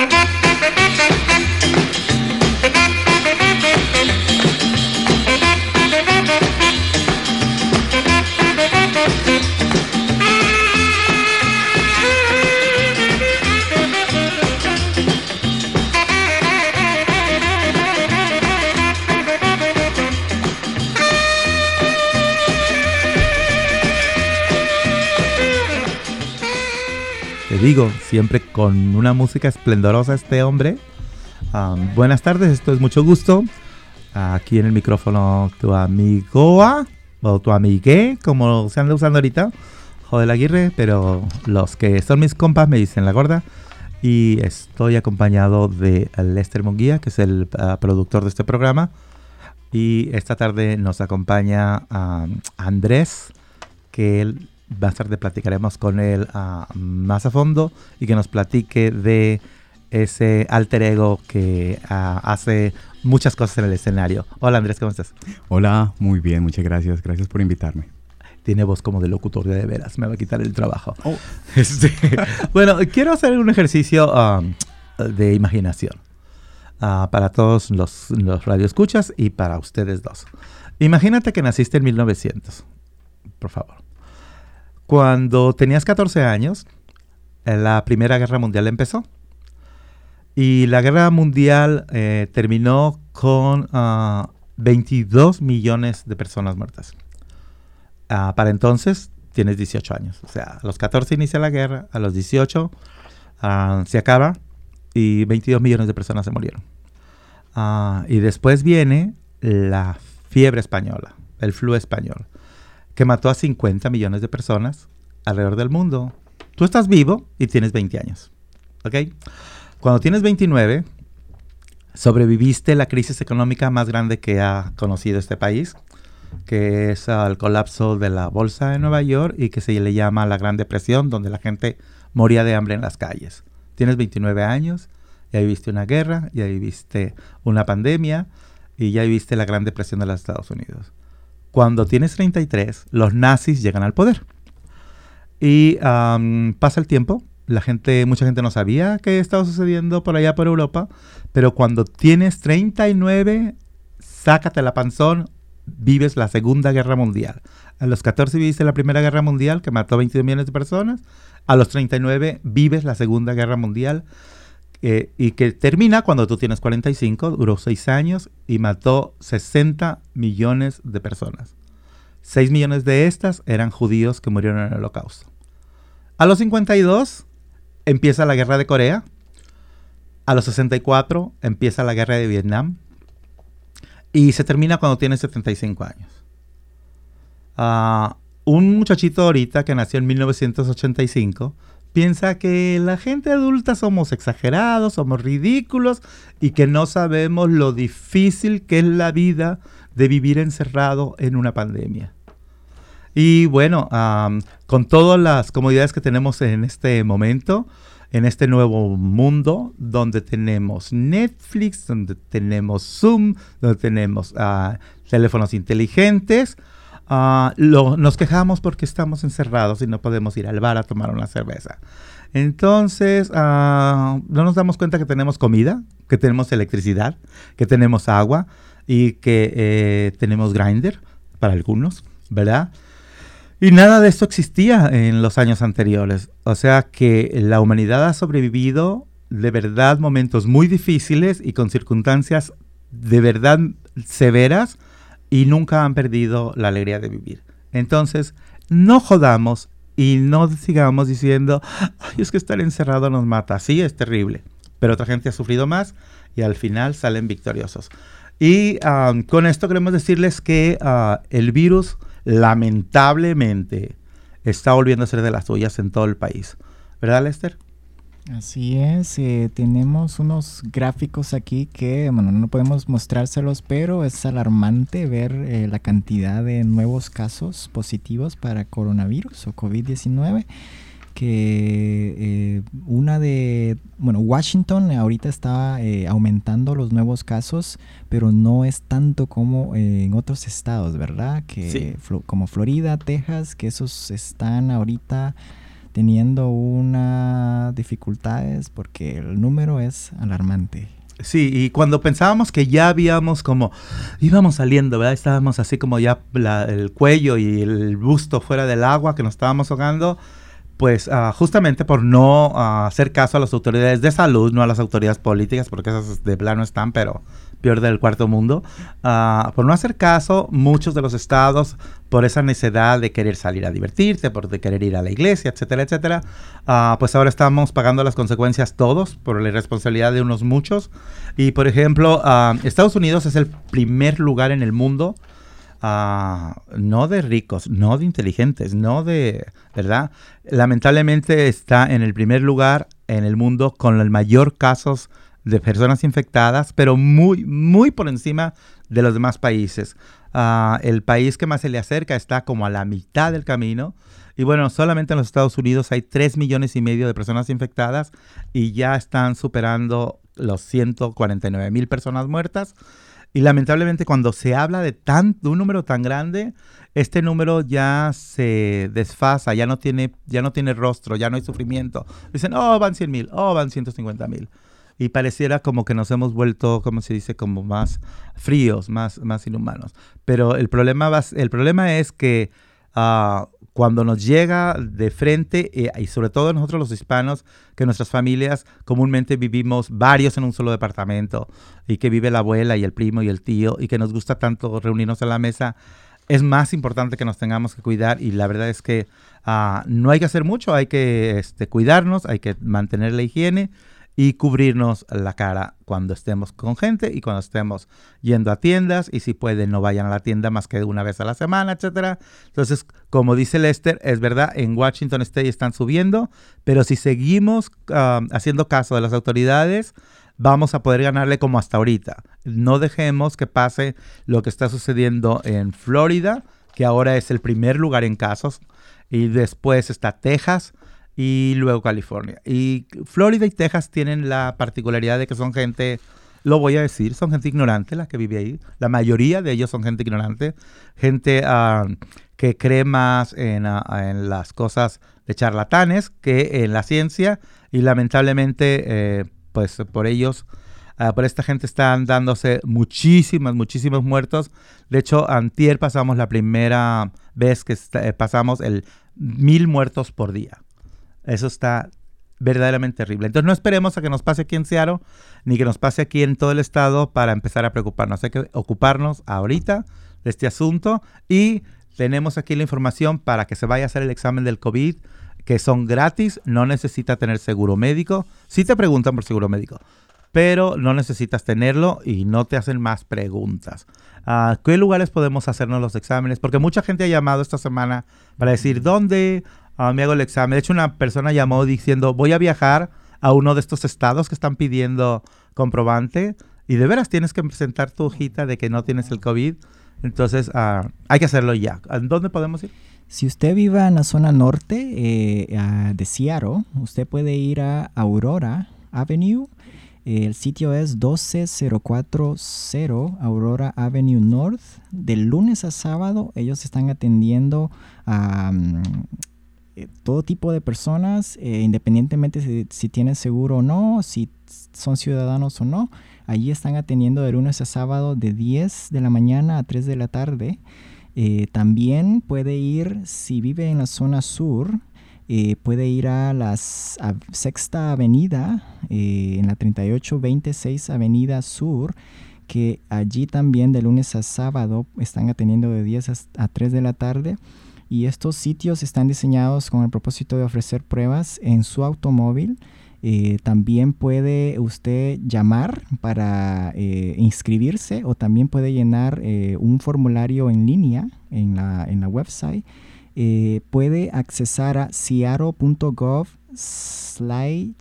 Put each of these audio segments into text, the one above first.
Música siempre con una música esplendorosa este hombre. buenas tardes, esto es mucho gusto. Aquí en el micrófono tu amigoa o tu amigue, como se anda usando ahorita, Joder Aguirre, pero los que son mis compas me dicen la gorda. Y estoy acompañado de Lester Munguía, que es el ah, productor de este programa. Y esta tarde nos acompaña Andrés, que él más tarde platicaremos con él ah, más a fondo y que nos platique de ese alter ego que ah, hace muchas cosas en el escenario. Hola Andrés, ¿cómo estás? Hola, muy bien, muchas gracias. Gracias por invitarme. Tiene voz como de locutor de veras, me va a quitar el trabajo. Oh. Este, bueno, quiero hacer un ejercicio um, de imaginación uh, para todos los, los radioescuchas y para ustedes dos. Imagínate que naciste en 1900, por favor. Cuando tenías 14 años, eh, la Primera Guerra Mundial empezó. Y la Guerra Mundial eh, terminó con 22 ah, millones de personas muertas. Ah, para entonces tienes 18 años. O sea, a los 14 inicia la guerra, a los 18 ah, se acaba y 22 millones de personas se murieron. y después viene la fiebre española, el flu español que mató a 50 millones de personas alrededor del mundo. Tú estás vivo y tienes 20 años. ¿Ok? Cuando tienes 29, sobreviviste la crisis económica más grande que ha conocido este país, que es el colapso de la bolsa de Nueva York y que se le llama la Gran Depresión, donde la gente moría de hambre en las calles. Tienes 29 años, ya viviste una guerra, ya viviste una pandemia y ya viviste la Gran Depresión de los Estados Unidos cuando tienes 33, los nazis llegan al poder. Y pasa el tiempo, la gente, mucha gente no sabía qué estaba sucediendo por allá por Europa, pero cuando tienes 39, sácate la panzón, vives la Segunda Guerra Mundial. A los 14 viviste la Primera Guerra Mundial, que mató 22 millones de personas. A los 39 vives la Segunda Guerra Mundial, eh, y que termina cuando tú tienes 45, duró 6 años y mató 60 millones de personas. 6 millones de estas eran judíos que murieron en el holocausto. A los 52 empieza la guerra de Corea. A los 64 empieza la guerra de Vietnam. Y se termina cuando tienes 75 años. Ah, un muchachito ahorita que nació en 1985 piensa que la gente adulta somos exagerados, somos ridículos y que no sabemos lo difícil que es la vida de vivir encerrado en una pandemia. Y bueno, con todas las comodidades que tenemos en este momento, en este nuevo mundo, donde tenemos Netflix, donde tenemos Zoom, donde tenemos ah, teléfonos inteligentes, Ah, nos quejamos porque estamos encerrados y no podemos ir al bar a tomar una cerveza. Entonces, ah, no nos damos cuenta que tenemos comida, que tenemos electricidad, que tenemos agua y que eh, tenemos grinder para algunos, ¿verdad? Y nada de esto existía en los años anteriores. O sea que la humanidad ha sobrevivido de verdad momentos muy difíciles y con circunstancias de verdad severas y nunca han perdido la alegría de vivir. Entonces, no jodamos y no sigamos diciendo, ay, es que estar encerrado nos mata. Sí, es terrible, pero otra gente ha sufrido más y al final salen victoriosos. Y con esto queremos decirles que ah, el virus lamentablemente está volviendo a ser de las suyas en todo el país. ¿Verdad, Lester? Así es, eh, tenemos unos gráficos aquí que, bueno, no podemos mostrárselos, pero es alarmante ver eh, la cantidad de nuevos casos positivos para coronavirus o COVID-19 que eh, una de, bueno, Washington ahorita está aumentando los nuevos casos, pero no es tanto como en otros estados, ¿verdad? Que como Florida, Texas, que esos están ahorita teniendo una dificultades porque el número es alarmante. Sí, y cuando pensábamos que ya habíamos como, íbamos saliendo, ¿verdad? Estábamos así como ya el cuello y el busto fuera del agua, que nos estábamos ahogando, pues ah, justamente por no ah, hacer caso a las autoridades de salud, no a las autoridades políticas, porque esas de plano están, pero peor del cuarto mundo, uh, por no hacer caso, muchos de los estados, por esa necesidad de querer salir a divertirse, por de querer ir a la iglesia, etcétera, etcétera, uh, pues ahora estamos pagando las consecuencias todos por la irresponsabilidad de unos muchos. Y por ejemplo, uh, Estados Unidos es el primer lugar en el mundo no de ricos, no de inteligentes, no de, ¿verdad? Lamentablemente está en el primer lugar en el mundo con el mayor casos de personas infectadas, pero muy, muy por encima de los demás países. Ah, el país que más se le acerca está como a la mitad del camino. Y bueno, solamente en los Estados Unidos hay 3 millones y medio de personas infectadas y ya están superando los 149 mil personas muertas. Y lamentablemente cuando se habla de, tan, un número tan grande, este número ya se desfasa, ya no tiene, ya no tiene rostro, ya no hay sufrimiento. Dicen, oh, van 100 mil, oh, van 150 mil y pareciera como que nos hemos vuelto, como se dice, como más fríos, más, más inhumanos. Pero el problema, va, el problema es que uh, cuando nos llega de frente, eh, y sobre todo nosotros los hispanos, que nuestras familias comúnmente vivimos varios en un solo departamento, y que vive la abuela y el primo y el tío, y que nos gusta tanto reunirnos en la mesa, es más importante que nos tengamos que cuidar y la verdad es que uh, no hay que hacer mucho, hay que este, cuidarnos, hay que mantener la higiene y cubrirnos la cara cuando estemos con gente y cuando estemos yendo a tiendas y si pueden no vayan a la tienda más que una vez a la semana, etcétera. Entonces, como dice Lester, es verdad, en Washington State están subiendo, pero si seguimos um, haciendo caso de las autoridades, vamos a poder ganarle como hasta ahorita. No dejemos que pase lo que está sucediendo en Florida, que ahora es el primer lugar en casos, y después está Texas, y luego California. Y Florida y Texas tienen la particularidad de que son gente, lo voy a decir, son gente ignorante la que vive ahí. La mayoría de ellos son gente ignorante, gente ah, que cree más ah, en, las cosas de charlatanes que en la ciencia y lamentablemente eh, pues por ellos... Ah, por esta gente están dándose muchísimos, muchísimos muertos. De hecho, antier pasamos la primera vez que eh, pasamos el mil muertos por día. Eso está verdaderamente terrible. Entonces no esperemos a que nos pase aquí en Seattle, ni que nos pase aquí en todo el estado para empezar a preocuparnos. Hay que ocuparnos ahorita de este asunto y tenemos aquí la información para que se vaya a hacer el examen del COVID, que son gratis, no necesita tener seguro médico. Sí te preguntan por seguro médico, pero no necesitas tenerlo y no te hacen más preguntas. ¿A qué lugares podemos hacernos los exámenes? Porque mucha gente ha llamado esta semana para decir, ¿dónde Ah, me hago el examen. De hecho, una persona llamó diciendo, voy a viajar a uno de estos estados que están pidiendo comprobante y de veras tienes que presentar tu hojita de que no tienes el COVID. Entonces, uh, hay que hacerlo ya. ¿A dónde podemos ir? Si usted vive en la zona norte eh, de Seattle, usted puede ir a Aurora Avenue. El sitio es 12040 Aurora Avenue North. De lunes a sábado, ellos están atendiendo a... todo tipo de personas, eh, independientemente si, si, tienen seguro o no, si son ciudadanos o no. Allí están atendiendo de lunes a sábado de 10 de la mañana a 3 de la tarde. Eh, también puede ir, si vive en la zona sur, puede ir a la Sexta Avenida, en la 3826 Avenida Sur, que allí también de lunes a sábado están atendiendo de 10 a 3 de la tarde. Y estos sitios están diseñados con el propósito de ofrecer pruebas en su automóvil. Eh, también puede usted llamar para eh, inscribirse o también puede llenar eh, un formulario en línea en la, en la website. puede accesar a seattle.gov slide,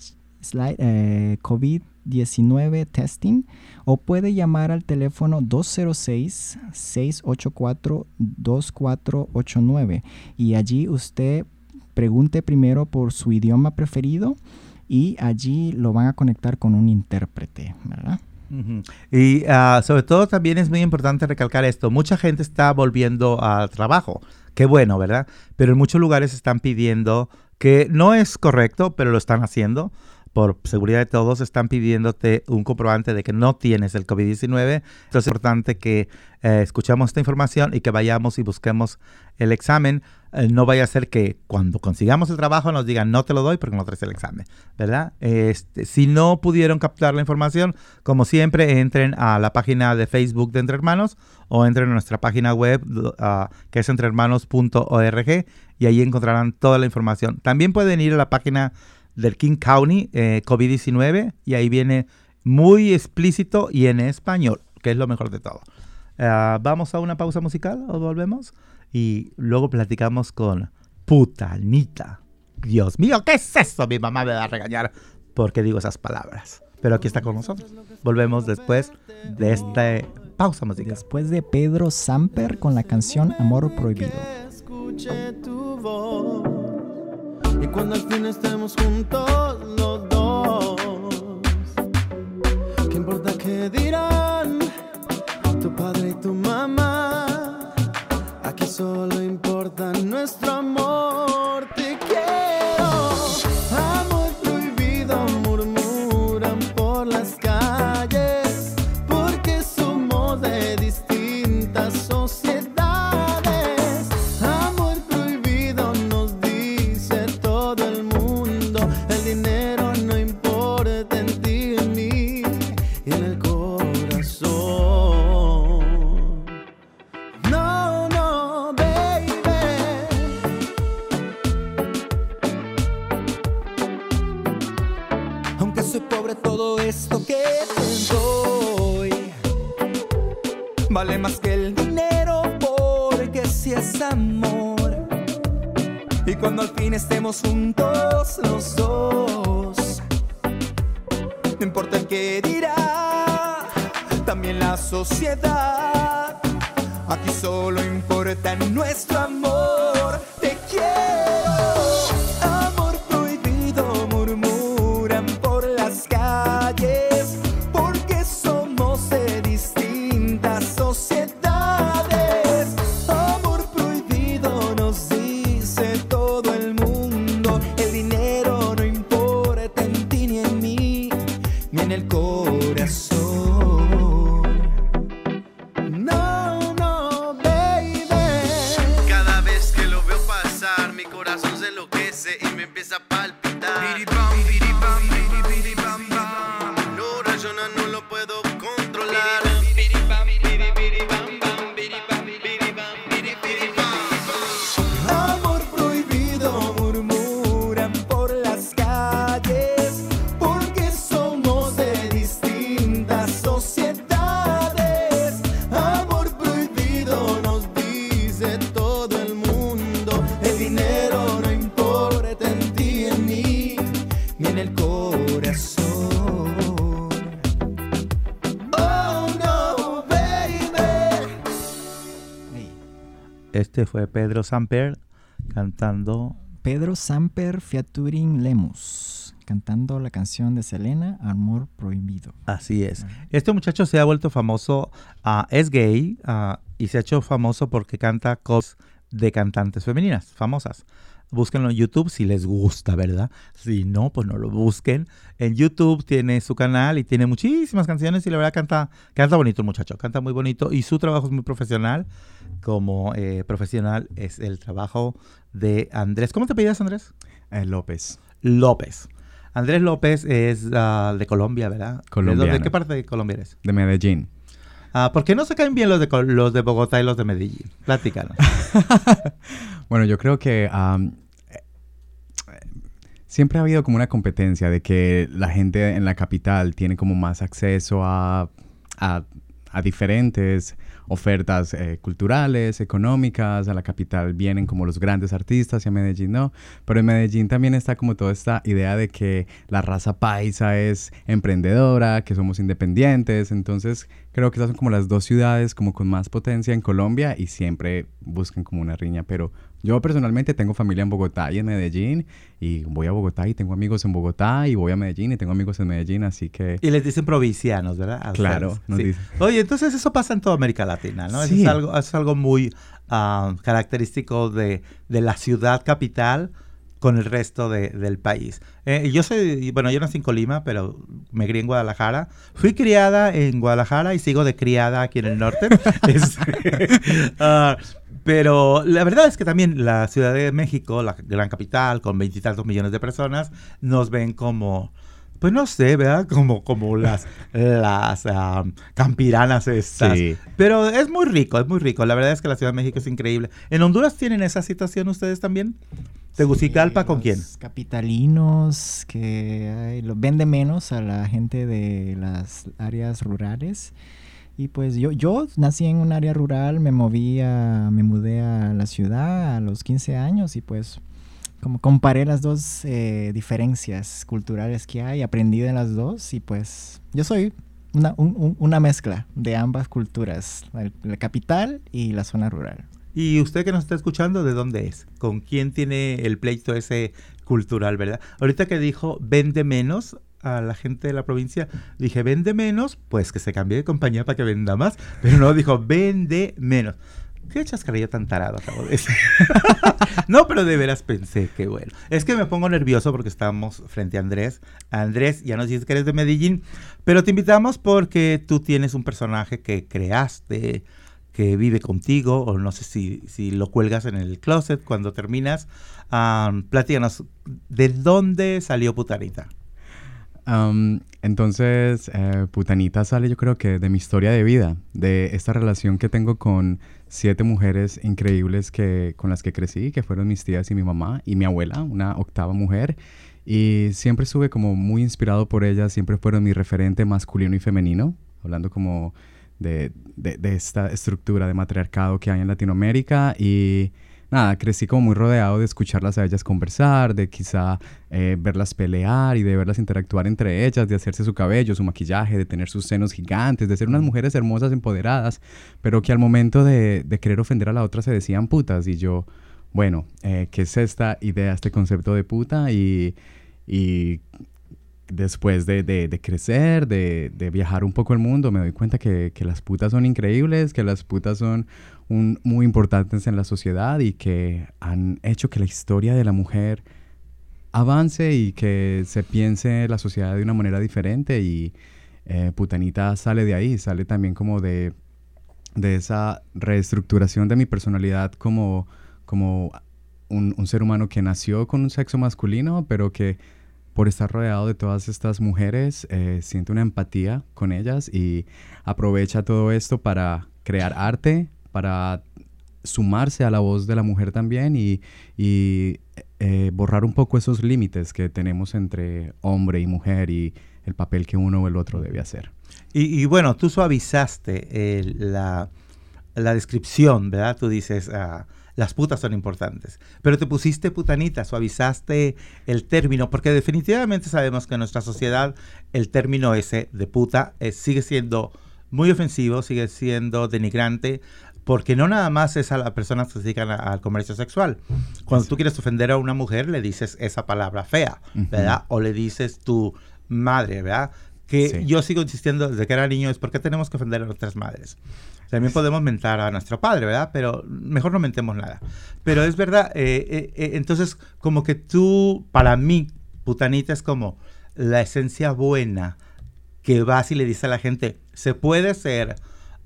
COVID-19 testing o puede llamar al teléfono 206-684-2489 y allí usted pregunte primero por su idioma preferido y allí lo van a conectar con un intérprete, ¿verdad? Y ah, sobre todo también es muy importante recalcar esto, mucha gente está volviendo al trabajo, qué bueno, ¿verdad? Pero en muchos lugares están pidiendo que no es correcto, pero lo están haciendo por seguridad de todos, están pidiéndote un comprobante de que no tienes el COVID-19. Entonces es importante que eh, escuchemos esta información y que vayamos y busquemos el examen. Eh, no vaya a ser que cuando consigamos el trabajo nos digan no te lo doy porque no traes el examen, ¿verdad? Este, si no pudieron captar la información, como siempre, entren a la página de Facebook de Entre Hermanos o entren a nuestra página web uh, que es entrehermanos.org y ahí encontrarán toda la información. También pueden ir a la página del King County eh, COVID-19 y ahí viene muy explícito y en español, que es lo mejor de todo. Uh, Vamos a una pausa musical o volvemos y luego platicamos con Putanita. Dios mío, ¿qué es eso? Mi mamá me va a regañar porque digo esas palabras. Pero aquí está con nosotros. Volvemos después de esta pausa musical. Después de Pedro Samper con la canción Amor Prohibido. Escuche tu voz cuando al fin estemos juntos los dos, ¿qué importa qué dirán tu padre y tu mamá? Aquí solo importa nuestro amor. Este fue Pedro Samper cantando Pedro Samper featuring Lemus, cantando la canción de Selena, Amor Prohibido. Así es. Este muchacho se ha vuelto famoso, ah, es gay ah, y se ha hecho famoso porque canta covers de cantantes femeninas famosas. Búsquenlo en YouTube si les gusta, ¿verdad? Si no, pues no lo busquen. En YouTube tiene su canal y tiene muchísimas canciones y la verdad canta, canta bonito el muchacho, canta muy bonito y su trabajo es muy profesional. Como eh, profesional es el trabajo de Andrés. ¿Cómo te pedías, Andrés? Eh, López. López. Andrés López es ah, de Colombia, ¿verdad? ¿De, Colombiano. dónde- de qué parte de Colombia eres? De Medellín. Ah, ¿Por qué no se caen bien los de, los de Bogotá y los de Medellín? Platícanos. Bueno, yo creo que eh, siempre ha habido como una competencia de que la gente en la capital tiene como más acceso a- a diferentes ofertas eh, culturales, económicas. A la capital vienen como los grandes artistas y a Medellín no. Pero en Medellín también está como toda esta idea de que la raza paisa es emprendedora, que somos independientes. Entonces creo que esas son como las dos ciudades como con más potencia en Colombia y siempre buscan como una riña. Pero yo personalmente tengo familia en Bogotá y en Medellín y voy a Bogotá y tengo amigos en Bogotá y voy a Medellín y tengo amigos en Medellín, así que... Y les dicen provincianos, ¿verdad? A Claro, ustedes. nos Sí. dicen. Oye, entonces eso pasa en toda América Latina, ¿no? Eso es algo, es algo muy ah, característico de, de la ciudad capital con el resto de- del país. Eh, yo soy, bueno, yo nací en Colima, pero me crié en Guadalajara. Fui criada en Guadalajara y sigo de criada aquí en el norte. Este, ah, pero la verdad es que también la Ciudad de México, la gran capital, con veintitantos millones de personas, nos ven como, pues no sé, ¿verdad? Como, como las, las ah, campiranas estas. Sí. Pero es muy rico, es muy rico. La verdad es que la Ciudad de México es increíble. ¿En Honduras tienen esa situación ustedes también? ¿Tegucigalpa Sí, con los quién? Capitalinos que ay, lo vende menos a la gente de las áreas rurales. Y pues yo, yo nací en un área rural, me moví a, me mudé a la ciudad a los 15 años y pues como comparé las dos eh, diferencias culturales que hay, aprendí de las dos y pues yo soy una, un- un- una mezcla de ambas culturas, la, la capital y la zona rural. Y usted que nos está escuchando, ¿de dónde es? ¿Con quién tiene el pleito ese cultural, verdad? Ahorita que dijo vende menos a la gente de la provincia, dije vende menos, pues que se cambie de compañía para que venda más, pero no dijo vende menos. ¿Qué chascarrillo tan tarado acabo de decir? no, pero de veras pensé que bueno. Es que me pongo nervioso porque estamos frente a Andrés. Andrés, ya nos dices que eres de Medellín, pero te invitamos porque tú tienes un personaje que creaste, que vive contigo, o no sé si, si lo cuelgas en el closet cuando terminas. Am, platícanos, ¿de dónde salió Putanita? Am, entonces, eh, Putanita sale yo creo que de mi historia de vida, de esta relación que tengo con siete mujeres increíbles que, con las que crecí, que fueron mis tías y mi mamá y mi abuela, una octava mujer. Y siempre estuve como muy inspirado por ellas, siempre fueron mi referente masculino y femenino, hablando como de, de- de esta estructura de matriarcado que hay en Latinoamérica. Y nada, crecí como muy rodeado de escucharlas a ellas conversar, de quizá eh, verlas pelear y de verlas interactuar entre ellas, de hacerse su cabello, su maquillaje, de tener sus senos gigantes, de ser unas mujeres hermosas, empoderadas, pero que al momento de, de querer ofender a la otra se decían putas. Y yo, bueno, eh, ¿qué es esta idea, este concepto de puta? Y, y después de, de- de crecer, de, de viajar un poco el mundo, me doy cuenta que, que las putas son increíbles, que las putas son un- muy importantes en la sociedad y que han hecho que la historia de la mujer avance y que se piense la sociedad de una manera diferente. Y eh, Putanita sale de ahí, sale también como de, de esa reestructuración de mi personalidad como, como un, un ser humano que nació con un sexo masculino, pero que por estar rodeado de todas estas mujeres eh, siente una empatía con ellas y aprovecha todo esto para crear arte, para sumarse a la voz de la mujer también y, eh, borrar un poco esos límites que tenemos entre hombre y mujer y el papel que uno o el otro debe hacer. Y, bueno, tú suavizaste la, la descripción, ¿verdad? Tú dices, ah, las putas son importantes. Pero te pusiste putanita, suavizaste el término, porque definitivamente sabemos que en nuestra sociedad el término ese de puta eh, sigue siendo muy ofensivo, sigue siendo denigrante, porque no nada más es a las personas que se dedican al comercio sexual. Cuando tú quieres ofender a una mujer, le dices esa palabra fea, ¿verdad? O le dices tu madre, ¿verdad? Que Sí. yo sigo insistiendo desde que era niño, es por qué tenemos que ofender a nuestras madres. También podemos mentar a nuestro padre, ¿verdad? Pero mejor no mentemos nada. Pero es verdad, eh, eh, eh, entonces como que tú, para mí, putanita es como la esencia buena que vas y le dice a la gente, se puede ser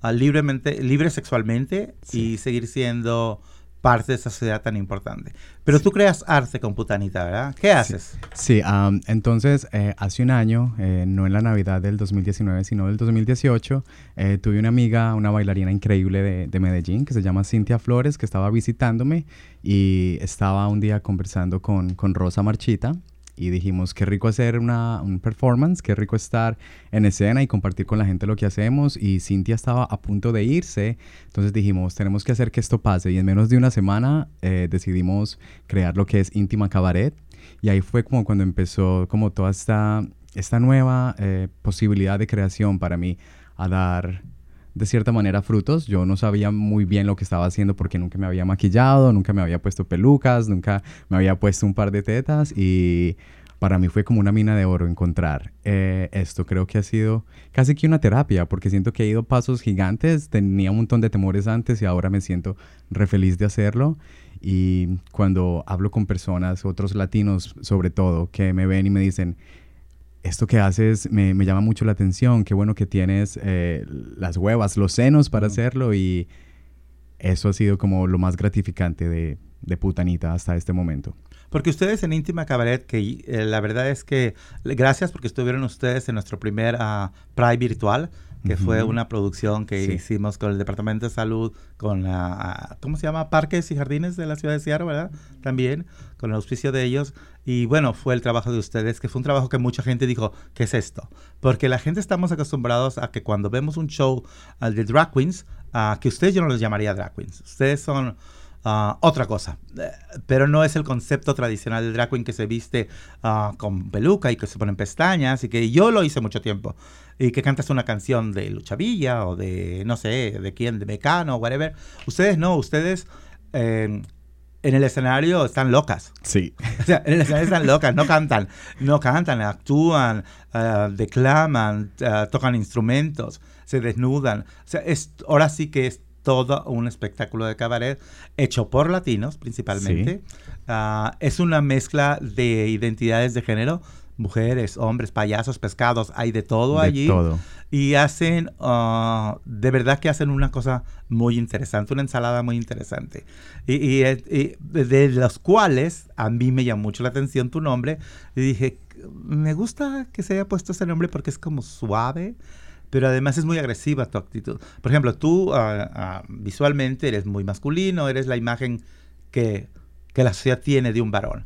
ah, libremente, libre sexualmente y seguir siendo parte de esa sociedad tan importante. Pero tú creas arte con putanita, ¿verdad? ¿Qué haces? Sí, am, entonces eh, hace un año, eh, no en la Navidad del 2019, sino del 2018, eh, tuve una amiga, una bailarina increíble de, de Medellín, que se llama Cintia Flores, que estaba visitándome y estaba un día conversando con, con Rosa Marchita. Y dijimos, qué rico hacer una, un performance, qué rico estar en escena y compartir con la gente lo que hacemos. Y Cintia estaba a punto de irse, entonces dijimos, tenemos que hacer que esto pase. Y en menos de una semana eh, decidimos crear lo que es Íntima Cabaret. Y ahí fue como cuando empezó como toda esta, esta nueva eh, posibilidad de creación para mí a dar de cierta manera frutos. Yo no sabía muy bien lo que estaba haciendo porque nunca me había maquillado, nunca me había puesto pelucas, nunca me había puesto un par de tetas y para mí fue como una mina de oro encontrar eh, esto. Creo que ha sido casi que una terapia, porque siento que he ido pasos gigantes, tenía un montón de temores antes y ahora me siento re feliz de hacerlo. Y cuando hablo con personas, otros latinos sobre todo, que me ven y me dicen, esto que haces me, me llama mucho la atención, qué bueno que tienes eh, las huevas, los senos para hacerlo y eso ha sido como lo más gratificante de, de Putanita hasta este momento. Porque ustedes en Íntima Cabaret, que eh, la verdad es que gracias porque estuvieron ustedes en nuestro primer ah, Pride virtual, que fue Ujú. una producción que Sí. hicimos con el Departamento de Salud, con la, ¿cómo se llama? Parques y Jardines de la ciudad de Seattle, ¿verdad? También, con el auspicio de ellos. Y bueno, fue el trabajo de ustedes, que fue un trabajo que mucha gente dijo, ¿qué es esto? Porque la gente estamos acostumbrados a que cuando vemos un show ah, de drag queens, ah, que ustedes yo no los llamaría drag queens. Ustedes son ah, otra cosa. Eh, pero no es el concepto tradicional del drag queen que se viste ah, con peluca y que se ponen pestañas y que yo lo hice mucho tiempo. Y que cantas una canción de Lucha Villa o de, no sé, de quién, de Mecano o whatever. Ustedes no, ustedes eh, en el escenario están locas. Sí. O sea, en el escenario están locas, no cantan, no cantan, actúan, ah, declaman, tocan instrumentos, se desnudan. O sea, es, ahora sí que es todo un espectáculo de cabaret hecho por latinos principalmente. Ah, es una mezcla de identidades de género, mujeres, hombres, payasos, pescados, hay de todo de allí. todo. Y hacen, ah, de verdad que hacen una cosa muy interesante, una ensalada muy interesante. Y, y, y de los cuales a mí me llamó mucho la atención tu nombre. Y dije, me gusta que se haya puesto ese nombre porque es como suave, pero además es muy agresiva tu actitud. Por ejemplo, tú ah, ah, visualmente eres muy masculino, eres la imagen que, que la sociedad tiene de un varón.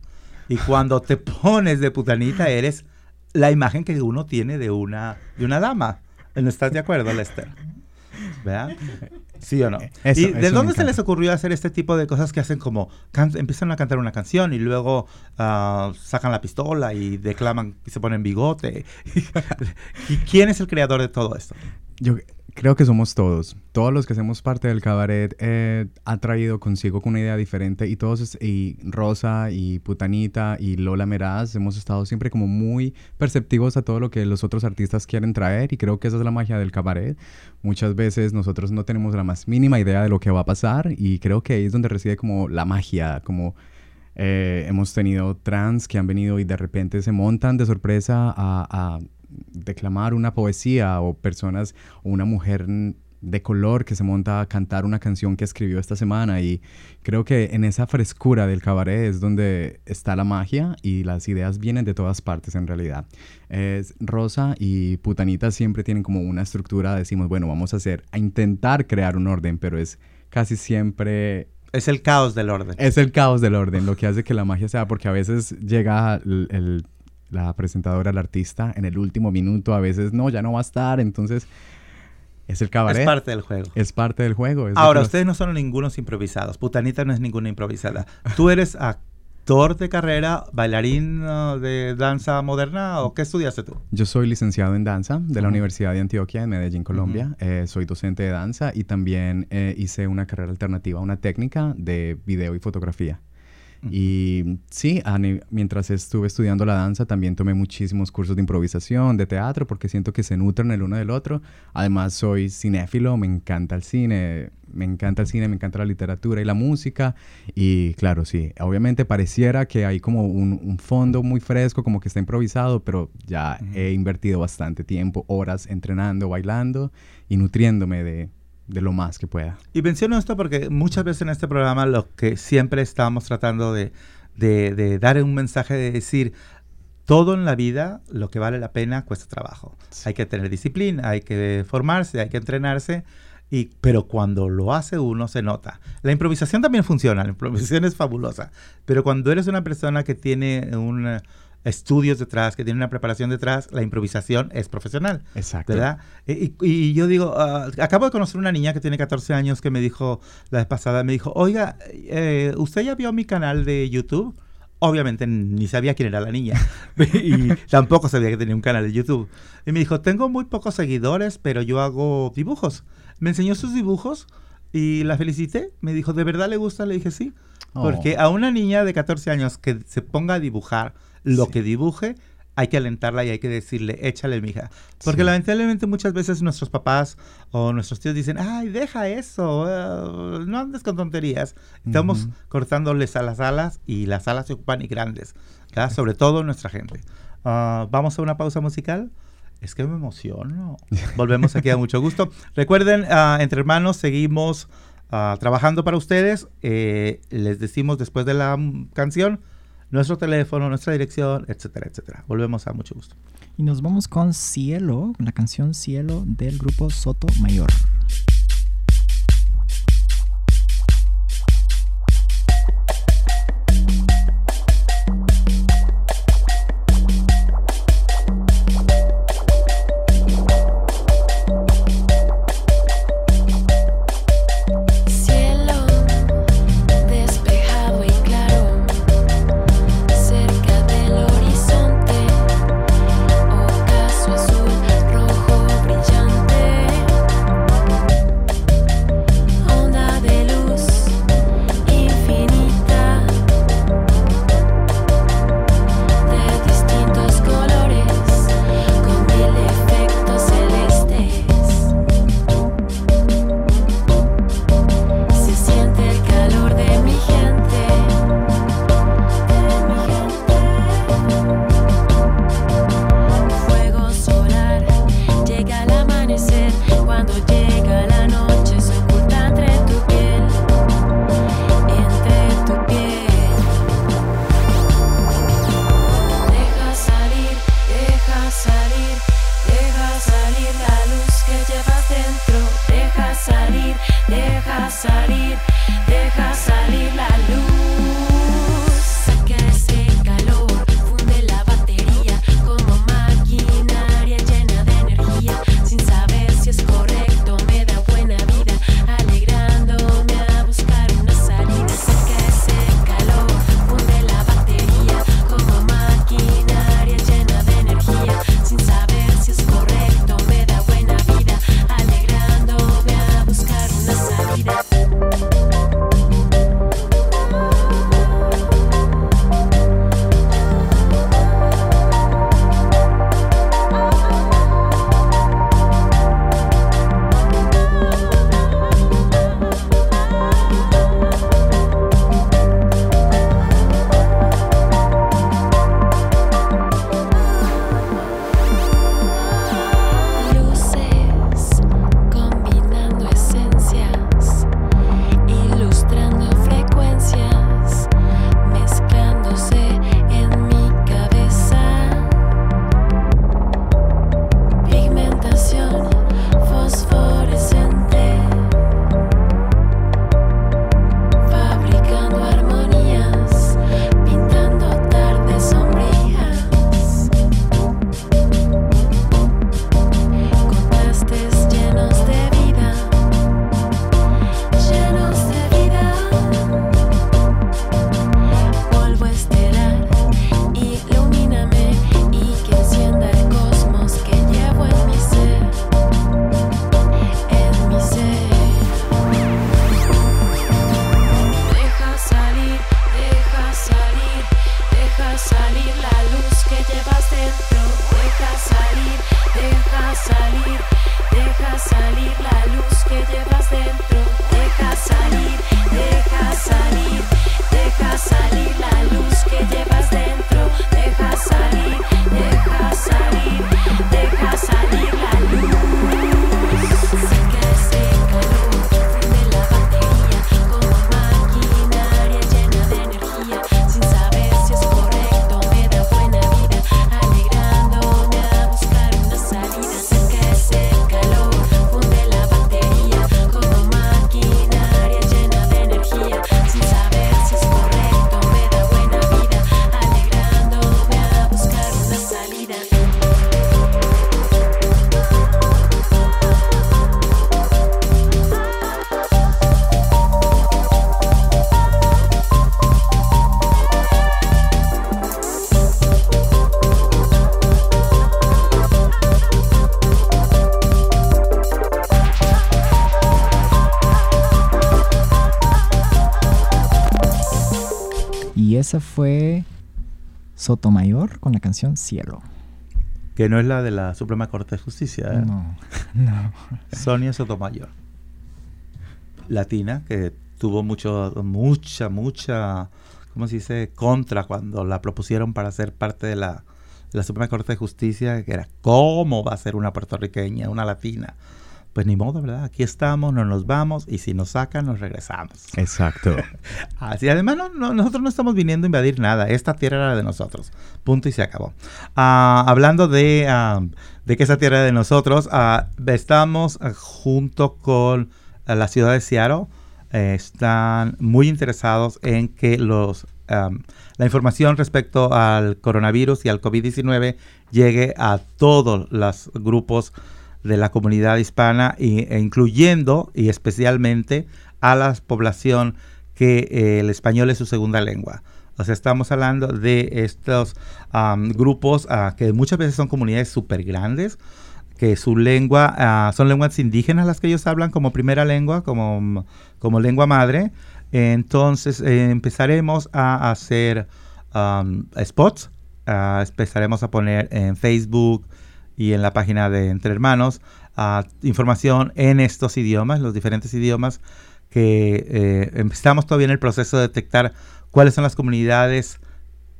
Y cuando te pones de putanita, eres la imagen que uno tiene de una, de una dama. ¿No estás de acuerdo, Lester? ¿Verdad? ¿Sí o no? Eso- ¿Y de dónde se les ocurrió hacer este tipo de cosas que hacen como empiezan a cantar una canción y luego ah, sacan la pistola y declaman y se ponen bigote? ¿Y quién es el creador de todo esto? Yo creo que somos todos. Todos los que hacemos parte del cabaret eh, ha traído consigo con una idea diferente y todos, y Rosa y Putanita y Lola Meraz hemos estado siempre como muy perceptivos a todo lo que los otros artistas quieren traer y creo que esa es la magia del cabaret. Muchas veces nosotros no tenemos la más mínima idea de lo que va a pasar y creo que ahí es donde reside como la magia, como... eh, hemos tenido trans que han venido y de repente se montan de sorpresa a, a declamar una poesía o personas o una mujer de color que se monta a cantar una canción que escribió esta semana y creo que en esa frescura del cabaret es donde está la magia y las ideas vienen de todas partes en realidad. Es Rosa y Putanita siempre tienen como una estructura, decimos, bueno, vamos a hacer, a intentar crear un orden, pero es casi siempre Es el caos del orden. es el caos del orden, lo que hace que la magia sea, porque a veces llega el- el- la presentadora, el artista, en el último minuto, a veces no, ya no va a estar, entonces es el cabaret. Es parte del juego. Es parte del juego. Ahora, ustedes no son ningunos improvisados. Putanita no es ninguna improvisada. ¿Tú eres actor de carrera, bailarín uh, de danza moderna o qué estudiaste tú? Yo soy licenciado en danza de la. Universidad de Antioquia en Medellín, Colombia. Eh, soy docente de danza y también eh, hice una carrera alternativa, una técnica de video y fotografía. Y sí, mientras estuve estudiando la danza, también tomé muchísimos cursos de improvisación, de teatro, porque siento que se nutren el uno del otro. Además, soy cinéfilo, me encanta el cine, me encanta el cine, me encanta la literatura y la música. Y claro, sí, obviamente pareciera que hay como un, un fondo muy fresco, como que está improvisado, pero ya he invertido bastante tiempo, horas entrenando, bailando y nutriéndome de, de lo más que pueda. Y menciono esto porque muchas veces en este programa lo que siempre estamos tratando de, de- de dar un mensaje de decir, todo en la vida, lo que vale la pena, cuesta trabajo. Hay que tener disciplina, hay que formarse, hay que entrenarse, y, pero cuando lo hace uno se nota. La improvisación también funciona, la improvisación es fabulosa, pero cuando eres una persona que tiene un, eh, estudios detrás, que tiene una preparación detrás, la improvisación es profesional. Exacto. ¿verdad? Y, y- yo digo, ah, acabo de conocer una niña que tiene 14 años que me dijo la vez pasada, me dijo, oiga, eh, ¿usted ya vio mi canal de YouTube? Obviamente ni sabía quién era la niña y tampoco sabía que tenía un canal de YouTube. Y me dijo, tengo muy pocos seguidores, pero yo hago dibujos. Me enseñó sus dibujos y la felicité. Me dijo, ¿de verdad le gusta? Le dije, sí. Oh. Porque a una niña de 14 años que se ponga a dibujar, lo sí. que dibuje, hay que alentarla y hay que decirle, échale, mija. Porque sí. lamentablemente muchas veces nuestros papás o nuestros tíos dicen, ay, deja eso, uh, no andes con tonterías. Estamos uh -huh. cortándoles a las alas y las alas se ocupan y grandes, ¿verdad? sobre todo nuestra gente. Uh, Vamos a una pausa musical. Es que me emociono. Volvemos aquí a mucho gusto. Recuerden, ah, entre hermanos, seguimos ah, trabajando para ustedes. Eh, les decimos después de la um, canción nuestro teléfono, nuestra dirección, etcétera, etcétera. Volvemos a mucho gusto. Y nos vamos con Cielo, la canción Cielo del grupo Soto Mayor. esa fue Sotomayor con la canción Cielo. Que no es la de la Suprema Corte de Justicia. ¿eh? No. Sonia Sotomayor. Latina, que tuvo mucho, mucha, mucha, ¿cómo se dice? Contra cuando la propusieron para ser parte de la, de la Suprema Corte de Justicia, que era, ¿cómo va a ser una puertorriqueña, una latina? Pues ni modo, ¿verdad? Aquí estamos, no nos vamos y si nos sacan, nos regresamos. Exacto. Así, además, no, no, nosotros no estamos viniendo a invadir nada. Esta tierra era de nosotros. Punto y se acabó. Ah, hablando de, ah, de que esa tierra era de nosotros, ah, estamos junto con la ciudad de Seattle. eh, están muy interesados en que los, la información respecto al coronavirus y al COVID-19 llegue a todos los grupos de la comunidad hispana y- e incluyendo y especialmente a la población que eh, el español es su segunda lengua. O sea, estamos hablando de estos grupos ah, que muchas veces son comunidades súper grandes, que su lengua ah, son lenguas indígenas las que ellos hablan como primera lengua, como, como lengua madre. Entonces eh, empezaremos a hacer spots, ah, empezaremos a poner en Facebook y en la página de Entre Hermanos información en estos idiomas, los diferentes idiomas que eh, estamos todavía en el proceso de detectar cuáles son las comunidades,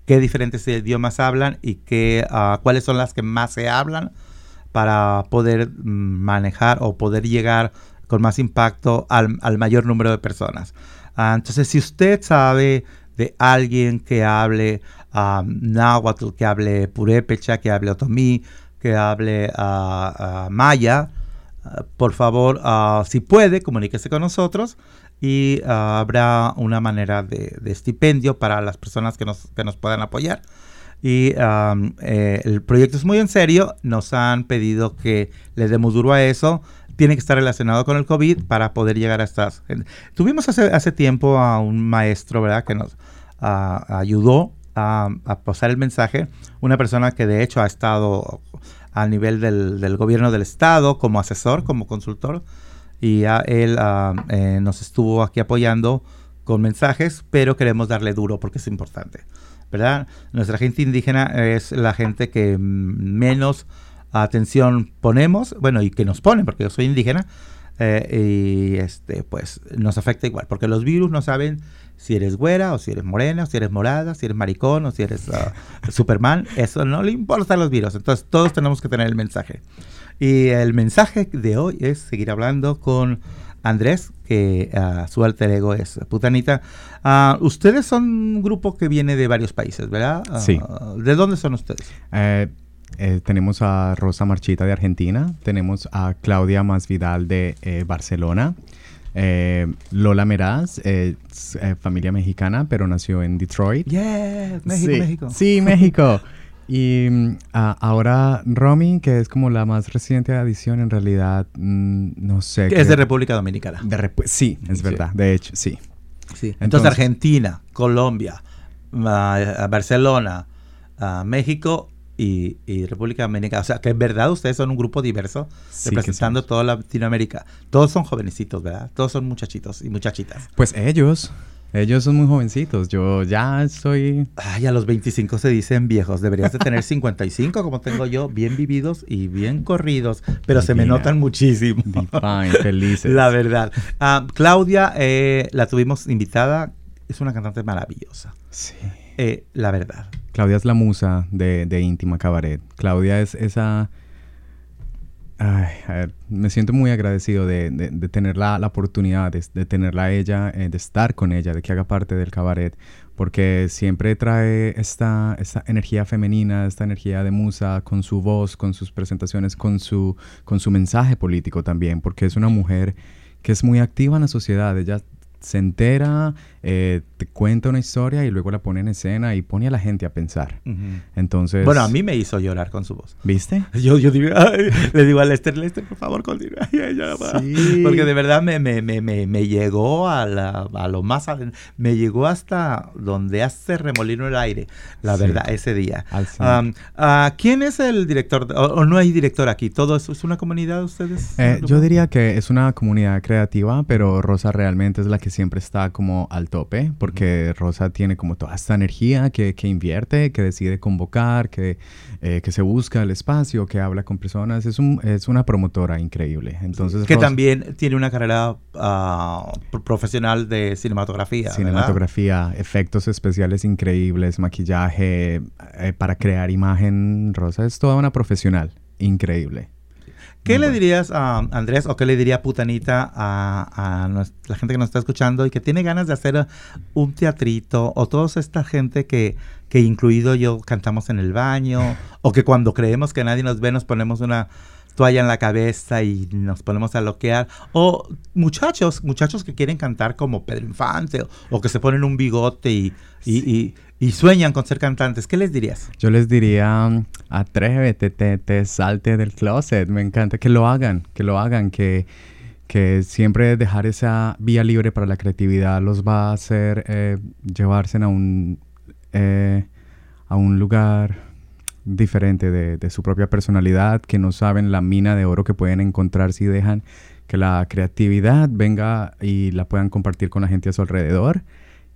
qué diferentes idiomas hablan y qué, ah, cuáles son las que más se hablan para poder mm, manejar o poder llegar con más impacto al, al mayor número de personas. Ah, entonces, si usted sabe de alguien que hable náhuatl, que hable purépecha, que hable otomí, que hable ah, ah, maya, por favor, ah, si puede, comuníquese con nosotros y ah, habrá una manera de, estipendio para las personas que nos, que nos puedan apoyar. Y eh, el proyecto es muy en serio. Nos han pedido que le demos duro a eso. Tiene que estar relacionado con el COVID para poder llegar a estas. Tuvimos hace, hace tiempo a un maestro, ¿verdad? Que nos ah, ayudó a, a pasar el mensaje. Una persona que de hecho ha estado a nivel del, gobierno del estado como asesor, como consultor. Y ya él ah, eh, nos estuvo aquí apoyando con mensajes, pero queremos darle duro porque es importante. ¿verdad? Nuestra gente indígena es la gente que menos atención ponemos, bueno, y que nos ponen, porque yo soy indígena, eh, y este, pues nos afecta igual, porque los virus no saben si eres güera, o si eres morena, o si eres morada, si eres maricón, o si eres ah, Superman, eso no le importa a los virus, entonces todos tenemos que tener el mensaje. Y el mensaje de hoy es seguir hablando con Andrés, que ah, su alter ego es Putanita. Ah, ustedes son un grupo que viene de varios países, ¿verdad? Sí. ¿De dónde son ustedes? Eh, tenemos a Rosa Marchita de Argentina, tenemos a Claudia Masvidal de eh, Barcelona, eh, Lola Meraz, familia mexicana, pero nació en Detroit. México, sí, México. Sí, México. Y mm, ahora Romy, que es como la más reciente adición, en realidad, mm, no sé. Que es de República Dominicana. de sí, es Sí. verdad, de hecho, sí. Sí. Entonces, Entonces- Argentina, Colombia, Barcelona, ah, México y, y República Dominicana. O sea, que es verdad, ustedes son un grupo diverso Sí representando toda Latinoamérica. Todos son jovencitos, ¿verdad? Todos son muchachitos y muchachitas. Pues ellos, ellos son muy jovencitos. Yo ya soy Ay, a los 25 se dicen viejos. Deberías de tener 55 como tengo yo, bien vividos y bien corridos, pero se me notan muchísimo. divine, felices. La verdad. Ah, Claudia, eh, la tuvimos invitada. Es una cantante maravillosa. Sí. Eh, la verdad. Claudia es la musa de, de Íntima Cabaret. Claudia es esa... Ay, a ver, me siento muy agradecido de, de- de tener la, oportunidad, de, de tenerla a ella, eh, de estar con ella, de que haga parte del cabaret, porque siempre trae esta, esta energía femenina, esta energía de musa, con su voz, con sus presentaciones, con su, con su mensaje político también, porque es una mujer que es muy activa en la sociedad. Ella se entera, eh, te cuenta una historia y luego la pone en escena y pone a la gente a pensar. Entonces... Bueno, a mí me hizo llorar con su voz. ¿Viste? Yo, yo digo, ay, le digo a Lester, Lester, por favor, continúa. Sí. Porque de verdad me, me, me, me, me llegó a, la- a lo más. Me llegó hasta donde hace remolino el aire, la Sí. verdad, ese día. Ah, ¿Quién es el director? O, o no hay director aquí? ¿Todo eso es una comunidad ustedes? Eh, yo diría que es una comunidad creativa, pero Rosa realmente es la que siempre está como al tope, porque Rosa tiene como toda esta energía que, que invierte, que decide convocar, que, eh, que se busca el espacio, que habla con personas. Es, un, es una promotora increíble. Entonces, Que Rosa- también tiene una carrera pro- profesional de cinematografía. ¿verdad? Cinematografía, efectos especiales increíbles, maquillaje, eh, para crear imagen. Rosa es toda una profesional increíble. ¿Qué le dirías a Andrés o qué le diría Putanita a, la gente que nos está escuchando y que tiene ganas de hacer un teatrito o toda esta gente que, que incluido yo cantamos en el baño o que cuando creemos que nadie nos ve nos ponemos una toalla en la cabeza y nos ponemos a loquear o muchachos, muchachos que quieren cantar como Pedro Infante o, o que se ponen un bigote y, y, y- y sueñan con ser cantantes, ¿qué les dirías? Yo les diría, mm, atrévete, te, te salte del closet. Me encanta que lo hagan, que lo hagan, que, que siempre dejar esa vía libre para la creatividad los va a hacer eh, llevarse a un, eh, a un lugar diferente de, de su propia personalidad, que no saben la mina de oro que pueden encontrar si dejan que la creatividad venga y la puedan compartir con la gente a su alrededor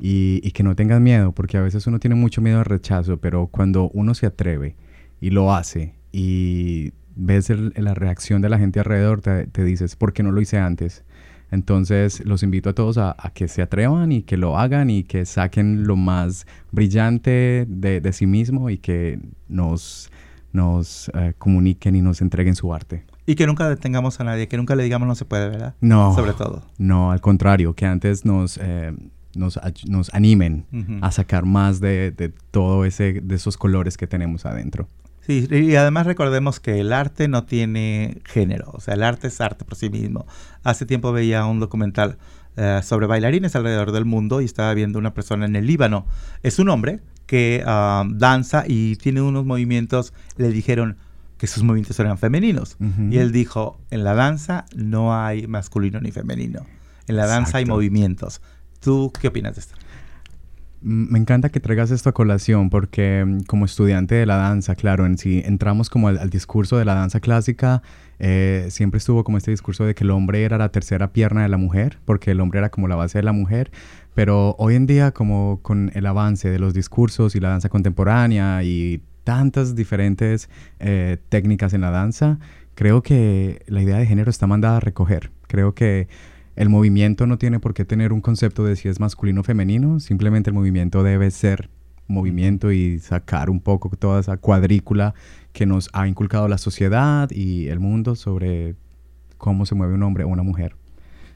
y, y que no tengan miedo, porque a veces uno tiene mucho miedo al rechazo, pero cuando uno se atreve y lo hace y ves el- la reacción de la gente alrededor, te, te dices, ¿por qué no lo hice antes? Entonces los invito a todos a, a que se atrevan y que lo hagan y que saquen lo más brillante de, de sí mismo y que nos, nos eh, comuniquen y nos entreguen su arte. Y que nunca detengamos a nadie, que nunca le digamos no se puede, ¿verdad? No. Sobre todo. No, al contrario, que antes nos, eh, nos, nos animen a sacar más de, de todo ese, de esos colores que tenemos adentro. Sí, y además recordemos que el arte no tiene género, o sea, el arte es arte por sí mismo. Hace tiempo veía un documental eh, sobre bailarines alrededor del mundo y estaba viendo una persona en el Líbano. Es un hombre que ah, danza y tiene unos movimientos, le dijeron que sus movimientos eran femeninos. Y él dijo, en la danza no hay masculino ni femenino, en la danza hay movimientos. ¿Tú qué opinas de esto? Mm, Me encanta que traigas esto a colación porque mm, como estudiante de la danza, claro, en si entramos como al, discurso de la danza clásica, eh, siempre estuvo como este discurso de que el hombre era la tercera pierna de la mujer, porque el hombre era como la base de la mujer, pero hoy en día como con el avance de los discursos y la danza contemporánea y tantas diferentes eh, técnicas en la danza, creo que la idea de género está mandada a recoger. Creo que el movimiento no tiene por qué tener un concepto de si es masculino o femenino, simplemente el movimiento debe ser movimiento y sacar un poco toda esa cuadrícula que nos ha inculcado la sociedad y el mundo sobre cómo se mueve un hombre o una mujer.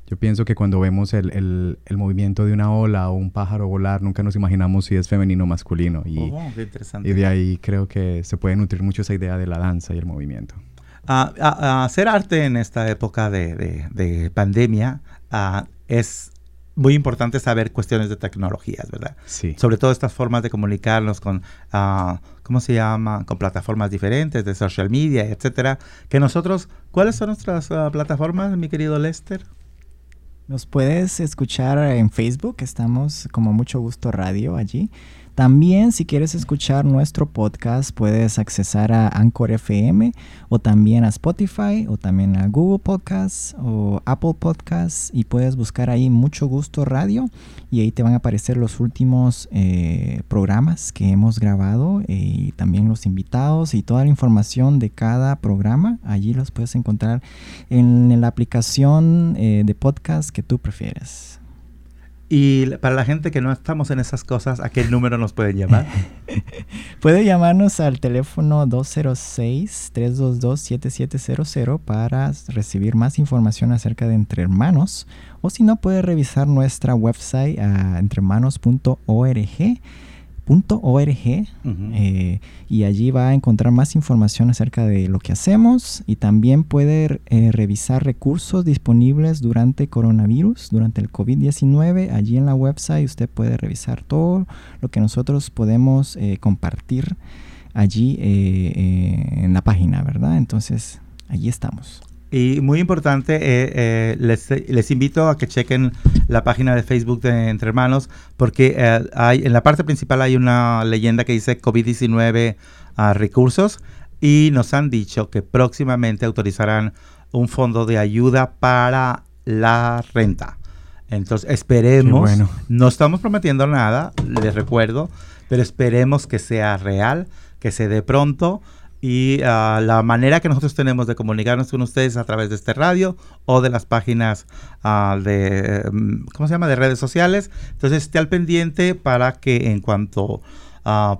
Yo pienso que cuando vemos el, el- el movimiento de una ola o un pájaro volar, nunca nos imaginamos si es femenino o masculino. Y, Oh, qué interesante. y de ahí creo que se puede nutrir mucho esa idea de la danza y el movimiento. Ah, a- a hacer arte en esta época de, de- de pandemia ah, es muy importante saber cuestiones de tecnologías, ¿verdad? Sí. Sobre todo estas formas de comunicarnos con, ah, ¿cómo se llama? Con plataformas diferentes de social media, etcétera. Que nosotros, ¿cuáles son nuestras ah, plataformas, mi querido Lester? Nos puedes escuchar en Facebook, estamos como mucho gusto radio allí. También si quieres escuchar nuestro podcast puedes accesar a Anchor FM o también a Spotify o también a Google Podcasts o Apple Podcasts y puedes buscar ahí mucho gusto radio y ahí te van a aparecer los últimos eh, programas que hemos grabado eh, y también los invitados y toda la información de cada programa. Allí los puedes encontrar en la aplicación eh, de podcast que tú prefieres. Y para la gente que no estamos en esas cosas, ¿a qué número nos pueden llamar? Puede llamarnos al teléfono 206-322-7700 para recibir más información acerca de Entre Hermanos. O si no, puede revisar nuestra website a entrehermanos.org. .org, eh, y allí va a encontrar más información acerca de lo que hacemos y también puede eh, revisar recursos disponibles durante coronavirus, durante el COVID-19. Allí en la website usted puede revisar todo lo que nosotros podemos eh, compartir allí en la página, ¿verdad? Entonces, allí estamos. Y muy importante, eh, eh, les, les invito a que chequen la página de Facebook de Entre Hermanos, porque eh, hay, en la parte principal hay una leyenda que dice COVID-19 ah, recursos y nos han dicho que próximamente autorizarán un fondo de ayuda para la renta. Entonces esperemos, bueno. no estamos prometiendo nada, les recuerdo, pero esperemos que sea real, que se dé pronto y ah, la manera que nosotros tenemos de comunicarnos con ustedes es a través de este radio o de las páginas ah, de, mm, ¿cómo se llama?, de redes sociales. Entonces esté al pendiente para que en cuanto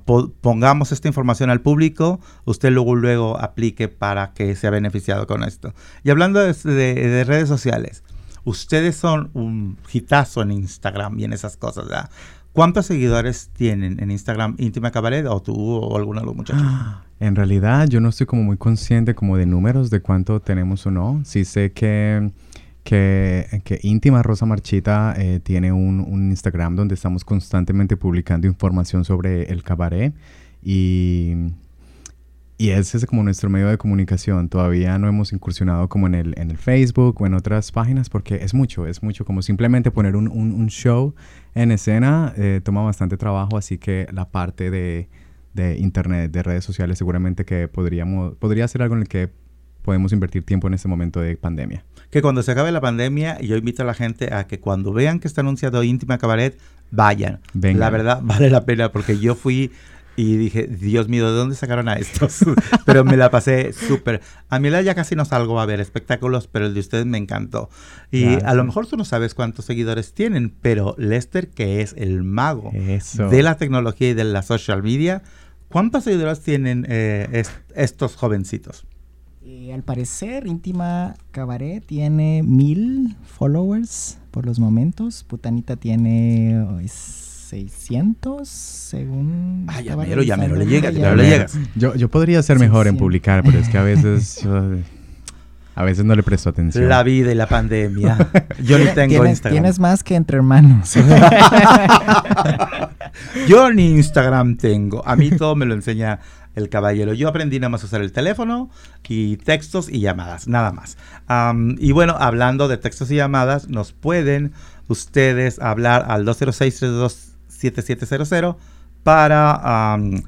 po- pongamos esta información al público, usted luego, luego aplique para que sea beneficiado con esto. Y hablando de redes sociales, ustedes son un hitazo en Instagram y en esas cosas, ¿verdad? ¿Cuántos seguidores tienen en Instagram Íntima Cabaret o tú o alguno de los muchachos? En realidad yo no estoy como muy consciente como de números de cuánto tenemos o no. Sí sé que, que, que Íntima Rosa Marchita eh, tiene un, un Instagram donde estamos constantemente publicando información sobre el cabaret y, y ese es como nuestro medio de comunicación. Todavía no hemos incursionado como en el, en el Facebook o en otras páginas porque es mucho, es mucho como simplemente poner un, un- un show en escena eh, toma bastante trabajo, así que la parte de, de internet, de redes sociales, seguramente que podríamos, podría ser algo en el que podemos invertir tiempo en este momento de pandemia. Que cuando se acabe la pandemia, yo invito a la gente a que cuando vean que está anunciado Íntima Cabaret, vayan. Vengan. La verdad, vale la pena porque yo fui y dije, Dios mío, ¿de dónde sacaron a estos? pero me la pasé súper. A mi edad ya casi no salgo a ver espectáculos, pero el de ustedes me encantó. Y Gracias. a lo mejor tú no sabes cuántos seguidores tienen, pero Lester, que es el mago Eso. de la tecnología y de la social media, ¿cuántos seguidores tienen eh, es- estos jovencitos? Eh, al parecer, Íntima Cabaret tiene mil followers por los momentos. Putanita tiene oh, es 600, según... Ah, ya mero, ya mero, le Ya mero le llegas. Yo, yo podría ser mejor en publicar, pero es que a veces yo, a veces no le presto atención. La vida y la pandemia. Yo ni tengo tienes, Instagram. tienes más que entre hermanos. Yo ni Instagram tengo. A mí todo me lo enseña el caballero. Yo aprendí nada más a usar el teléfono y textos y llamadas, nada más. Y bueno, hablando de textos y llamadas, nos pueden ustedes hablar al 206-327700 para am, l-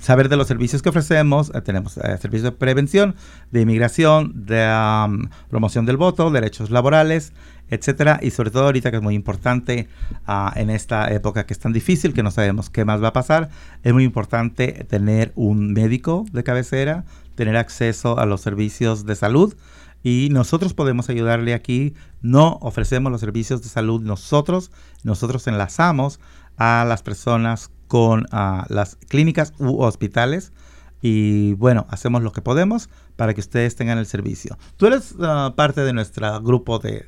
saber de los servicios que ofrecemos. Eh, tenemos eh, servicios de prevención, de inmigración, de promoción del voto, derechos laborales, etcétera. Y sobre todo ahorita que es muy importante ah, en esta época que es tan difícil, que no sabemos qué más va a pasar, es muy importante tener un médico de cabecera, tener acceso a los servicios de salud. Y nosotros podemos ayudarle aquí. No ofrecemos los servicios de salud nosotros. Nosotros enlazamos a las personas con ah, las clínicas u hospitales. Y bueno, hacemos lo que podemos para que ustedes tengan el servicio. Tú eres ah, parte de nuestro grupo de,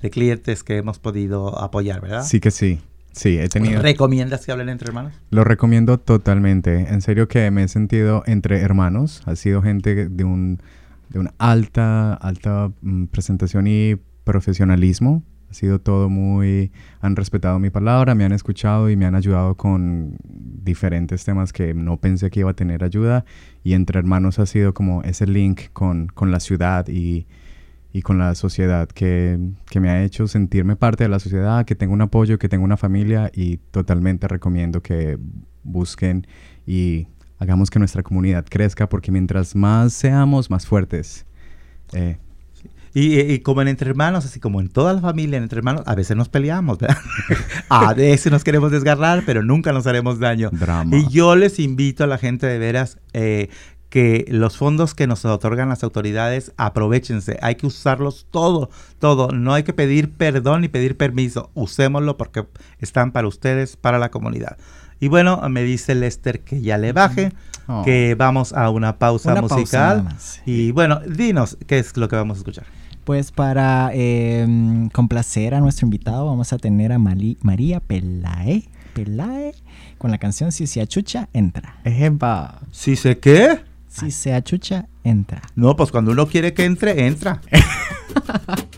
de clientes que hemos podido apoyar, ¿verdad? Sí que sí. Sí, he tenido... ¿Recomiendas que hablen entre hermanos? Lo recomiendo totalmente. En serio que me he sentido entre hermanos. Ha sido gente de un de una alta alta mm, presentación y profesionalismo. Ha sido todo muy han respetado mi palabra, me han escuchado y me han ayudado con diferentes temas que no pensé que iba a tener ayuda y entre hermanos ha sido como ese link con, con la ciudad y, y con la sociedad que, que me ha hecho sentirme parte de la sociedad, que tengo un apoyo, que tengo una familia y totalmente recomiendo que busquen y hagamos que nuestra comunidad crezca porque mientras más seamos, más fuertes. Eh, Y, y como en entre hermanos, así como en toda la familia, en entre hermanos, a veces nos peleamos, ¿verdad? a veces nos queremos desgarrar, pero nunca nos haremos daño. drama. Y yo les invito a la gente de veras eh, que los fondos que nos otorgan las autoridades, aprovechense. Hay que usarlos todo, todo. No hay que pedir perdón ni pedir permiso. Usémoslo porque están para ustedes, para la comunidad. Y bueno, me dice Lester que ya le baje, Oh. que vamos a una pausa Una musical. y bueno, dinos qué es lo que vamos a escuchar. Pues para eh, complacer a nuestro invitado vamos a tener a Mali- María Pelae, Pelae con la canción Si se achucha, entra. Ejepa. ¿Sí sé qué? Si se achucha, entra. No, pues cuando uno quiere que entre, entra.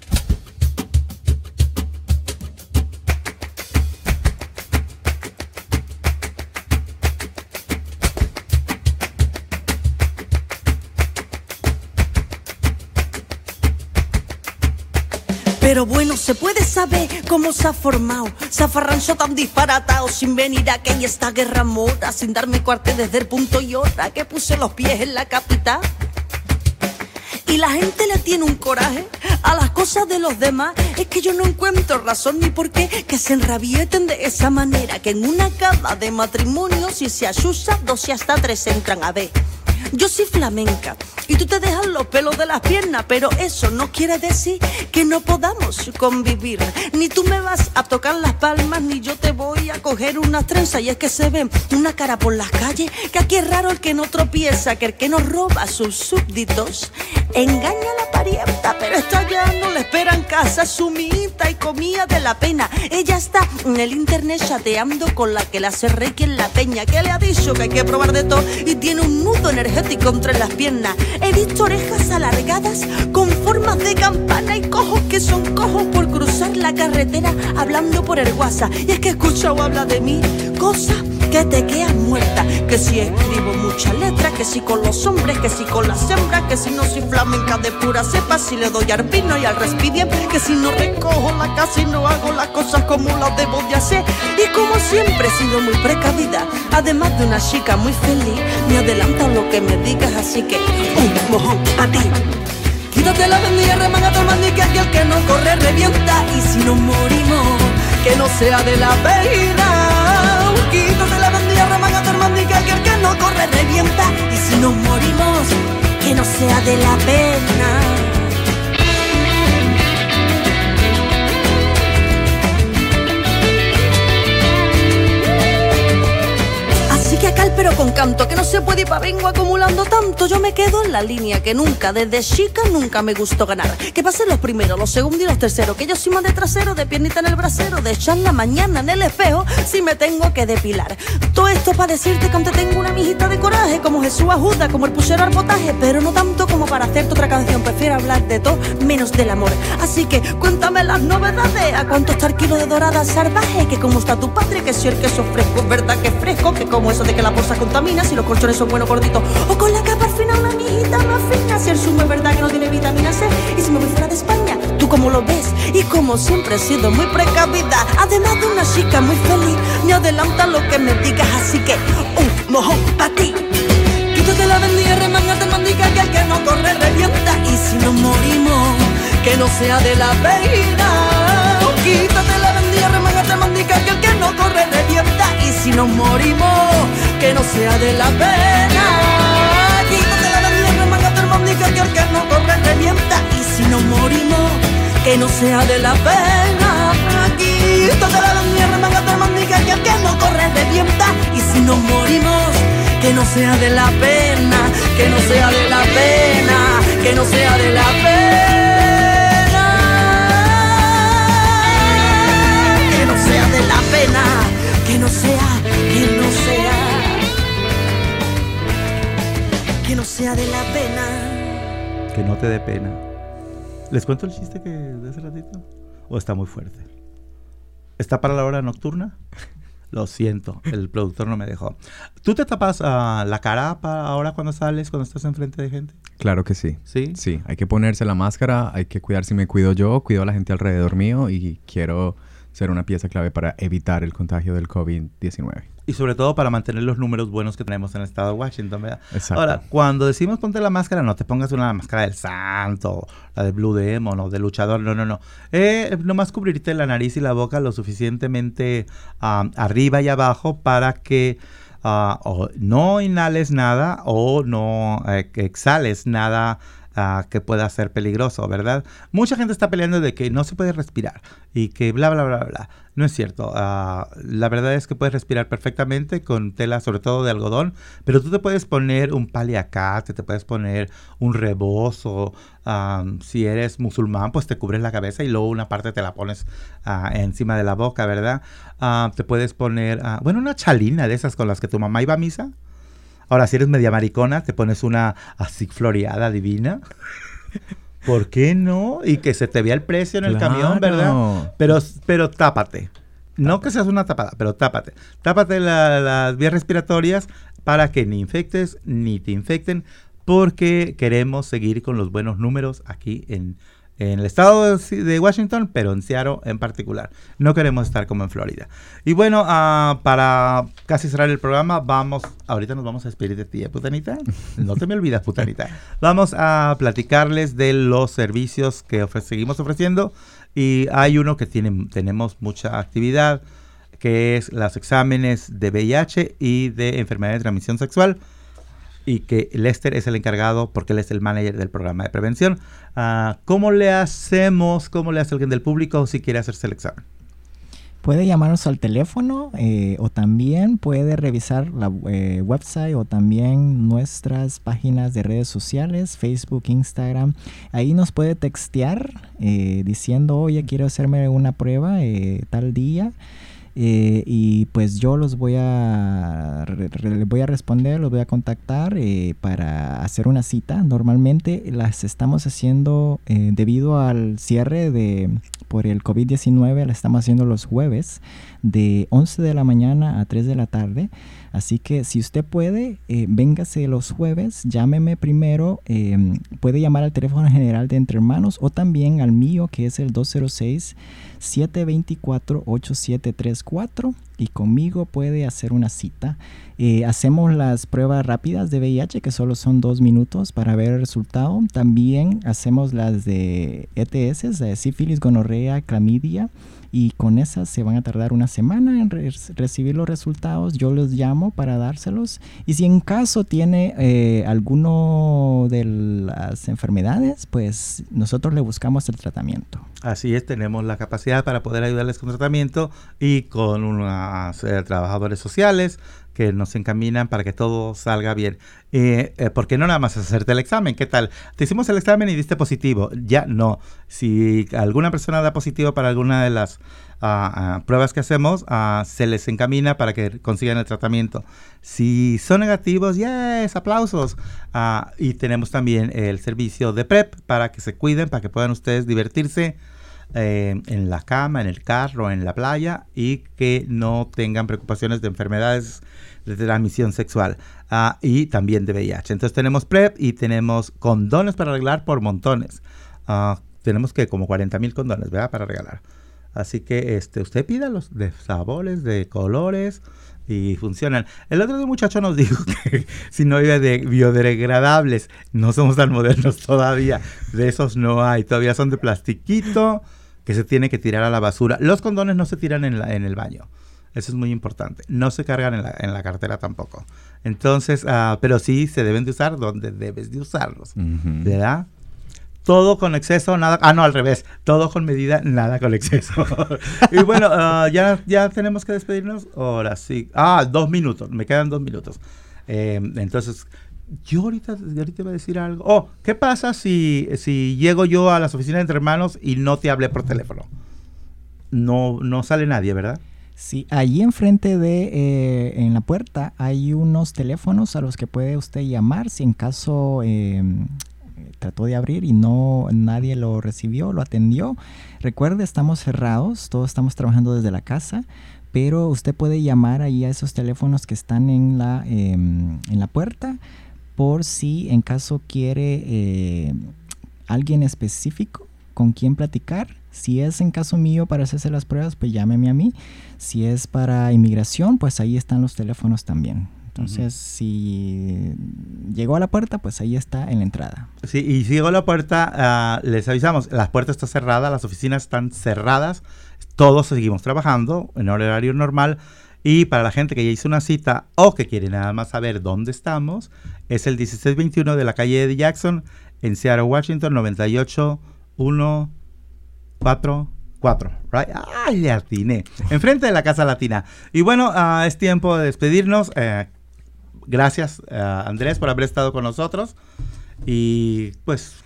Pero bueno, se puede saber cómo se ha formado. Zafarrancho tan disparatado sin venir a que hay esta guerra mora. Sin darme cuarte desde el punto y hora que puse los pies en la capital. Y la gente le tiene un coraje a las cosas de los demás. Es que yo no encuentro razón ni por qué que se enrabieten de esa manera. Que en una cama de matrimonio, si se asusa, dos y hasta tres entran a ver. Yo soy flamenca y tú te dejas los pelos de las piernas, pero eso no quiere decir que no podamos convivir. Ni tú me vas a tocar las palmas, ni yo te voy a coger unas trenzas. Y es que se ve una cara por las calles, que aquí es raro el que no tropieza, que el que no roba a sus súbditos engaña a la parienta, pero esta ya casa, sumita y comía de la pena. Ella está en el internet chateando con la que la hace reiki en la peña, que le ha dicho que hay que probar de todo y tiene un nudo energético entre las piernas. He visto orejas alargadas con formas de campana y cojos que son cojos por cruzar la carretera hablando por el WhatsApp. Y es que he escuchado habla de mí cosas que te quedas muerta. Que si escribo muchas letras, que si con los hombres, que si con las hembras, que si no soy flamenca de pura cepa, si le doy al vino y al respidien, que si no recojo la casa y no hago las cosas como las debo de hacer. Y como siempre he sido muy precavida, además de una chica muy feliz, me adelanta lo que me digas, así que un mojón a ti. Quítate la vendilla, remanga mandique, que el que no corre revienta. Y si nos morimos, que no sea de la pena. Quítate la el mandique, que el que no corre revienta. Y si nos morimos, que no sea de la pena. Pero con canto, que no se puede ir pa' vengo acumulando tanto. Yo me quedo en la línea que nunca, desde chica nunca me gustó ganar. Que pasen los primeros, los segundos y los terceros. Que yo soy más de trasero, de piernita en el brasero, de echar la mañana en el espejo si me tengo que depilar. Todo esto para decirte que aunque tengo una mijita de coraje, como Jesús ajuda, como el pusero al potaje, pero no tanto como para hacerte otra canción. Prefiero hablar de todo menos del amor. Así que cuéntame las novedades, a cuánto está el kilo de dorada salvaje, que cómo está tu padre, que si el queso fresco es verdad que es fresco, que como eso de que la bolsa contamina, si los colchones son buenos gorditos, o con la capa al final una mijita más fina, si el zumo es verdad que no tiene vitamina C, y si me voy fuera de España, tú cómo lo ves, y como siempre he sido muy precavida, además de una chica muy feliz, me adelanta lo que me digas, así que un mojón pa' ti. Quítate la vendilla, remángate, mandica, que el que no corre revienta, y si nos morimos, que no sea de la pena. Quítate la vendilla, remángate, mandica, que el que no corre revienta, y si nos morimos, que no sea de la pena. Quítate la vendilla, remángate, mandica, que que no corre revienta, y si nos morimos, que no sea de la pena. Quítate la vendilla, remángate, mandica, que que no corre revienta, y si nos morimos, que no sea de la pena, que no sea de la pena, que no sea de la pena, que no sea de la pena, que no sea, que no sea, que no sea de la pena. Que no te dé pena. ¿Les cuento el chiste que de hace ratito? ¿O está muy fuerte? ¿Está para la hora nocturna? Lo siento, el productor no me dejó. ¿Tú te tapas ah, la cara para ahora cuando sales, cuando estás enfrente de gente? Claro que sí. ¿Sí? Sí, hay que ponerse la máscara, hay que cuidar si me cuido yo, cuido a la gente alrededor mío y quiero ser una pieza clave para evitar el contagio del COVID-19. Y sobre todo para mantener los números buenos que tenemos en el estado de Washington, ¿verdad? Exacto. Ahora, cuando decimos ponte la máscara, no te pongas una máscara del santo, la de Blue Demon o de luchador, no, no, no. Eh, nomás cubrirte la nariz y la boca lo suficientemente arriba y abajo para que o no inhales nada o no eh, exhales nada ah, que pueda ser peligroso, ¿verdad? Mucha gente está peleando de que no se puede respirar y que bla, bla, bla, bla. No es cierto. Ah, la verdad es que puedes respirar perfectamente con tela, sobre todo de algodón, pero tú te puedes poner un paliacate, te puedes poner un rebozo. ah, si eres musulmán, pues te cubres la cabeza y luego una parte te la pones ah, encima de la boca, ¿verdad? Te puedes poner, bueno, una chalina de esas con las que tu mamá iba a misa. Ahora, si eres media maricona, te pones una así floreada divina. ¿Por qué no? Y que se te vea el precio en el camión, ¿verdad? Pero, pero tápate. No que seas una tapada, pero tápate. Tápate la- las vías respiratorias para que ni infectes ni te infecten, porque queremos seguir con los buenos números aquí en en el estado de, Washington, pero en Seattle en particular. No queremos estar como en Florida. Y bueno, ah, para casi cerrar el programa, vamos, ahorita nos vamos a despedir de ti, ¿eh, putanita. No te me olvidas, putanita. Vamos a platicarles de los servicios que ofre- seguimos ofreciendo. Y hay uno que tiene, tenemos mucha actividad, que es los exámenes de VIH y de enfermedad de transmisión sexual y que Lester es el encargado porque él es el manager del programa de prevención. Ah, ¿Cómo le hacemos, cómo le hace alguien del público si quiere hacerse el examen? Puede llamarnos al teléfono eh, o también puede revisar la eh, website o también nuestras páginas de redes sociales, Facebook, Instagram. Ahí nos puede textear eh, diciendo, oye, quiero hacerme una prueba eh, tal día. Eh, y pues yo los voy a re- voy a responder, los voy a contactar eh, para hacer una cita. Normalmente las estamos haciendo eh, debido al cierre de por el COVID-19, la estamos haciendo los jueves de 11 de la mañana a 3 de la tarde. Así que si usted puede, eh, véngase los jueves, llámeme primero, eh, puede llamar al teléfono general de Entre Hermanos o también al mío que es el 206 724-8734 y conmigo puede hacer una cita. Eh, hacemos las pruebas rápidas de VIH que solo son dos minutos para ver el resultado. También hacemos las de ETS, de sífilis, gonorrea, clamidia y con esas se van a tardar una semana en re- recibir los resultados. Yo los llamo para dárselos. Y si en caso tiene eh, alguno de las enfermedades, pues nosotros le buscamos el tratamiento. Así es, tenemos la capacidad para poder ayudarles con tratamiento y con eh, trabajadores sociales que nos encaminan para que todo salga bien. Eh, eh, porque no nada más hacerte el examen, ¿qué tal? Te hicimos el examen y diste positivo. Ya no. Si alguna persona da positivo para alguna de las ah, pruebas que hacemos, ah, se les encamina para que consigan el tratamiento. Si son negativos, yes, aplausos. Y tenemos también el servicio de PrEP para que se cuiden, para que puedan ustedes divertirse eh, en la cama, en el carro, en la playa y que no tengan preocupaciones de enfermedades de transmisión sexual ah, y también de VIH. Entonces tenemos PrEP y tenemos condones para arreglar por montones. Ah, tenemos que como 40 mil condones, ¿verdad? Para regalar. Así que este, usted pídalos de sabores, de colores y funcionan. El otro día un muchacho nos dijo que si no iba de biodegradables, no somos tan modernos todavía. De esos no hay, todavía son de plastiquito que se tiene que tirar a la basura. Los condones no se tiran en, la- en el baño. Eso es muy importante. No se cargan en la, en la cartera tampoco. Entonces, ah, pero sí se deben de usar donde debes de usarlos. ¿Verdad? Todo con exceso, nada. Ah, no, al revés. Todo con medida, nada con exceso. y bueno, ah, ya, ya tenemos que despedirnos. Ahora sí. Ah, dos minutos. Me quedan dos minutos. Eh, entonces, yo ahorita, ahorita a decir algo. Oh, ¿qué pasa si, si llego yo a las oficinas entre hermanos y no te hablé por teléfono? No, no sale nadie, ¿verdad? Sí, allí enfrente de, eh, en la puerta, hay unos teléfonos a los que puede usted llamar si en caso eh, trató de abrir y no nadie lo recibió, lo atendió. Recuerde, estamos cerrados, todos estamos trabajando desde la casa, pero usted puede llamar ahí a esos teléfonos que están en la, em, en la puerta por si en caso quiere eh, alguien específico con quien platicar. Si es en caso mío para hacerse las pruebas, pues llámeme a mí. Si es para inmigración, pues ahí están los teléfonos también. Entonces, si llegó a la puerta, pues ahí está en la entrada. Sí, y si llegó a la puerta, ah, les avisamos, la puerta está cerrada, las oficinas están cerradas, todos seguimos trabajando en horario normal. Y para la gente que ya hizo una cita o que quiere nada más saber dónde estamos, es el 1621 de la calle de Jackson, en Seattle, Washington, 98144. Right? ¡Ay, le atiné! Enfrente de la Casa Latina. Y bueno, ah, es tiempo de despedirnos. Eh, gracias, ah, Andrés, por haber estado con nosotros. Y pues,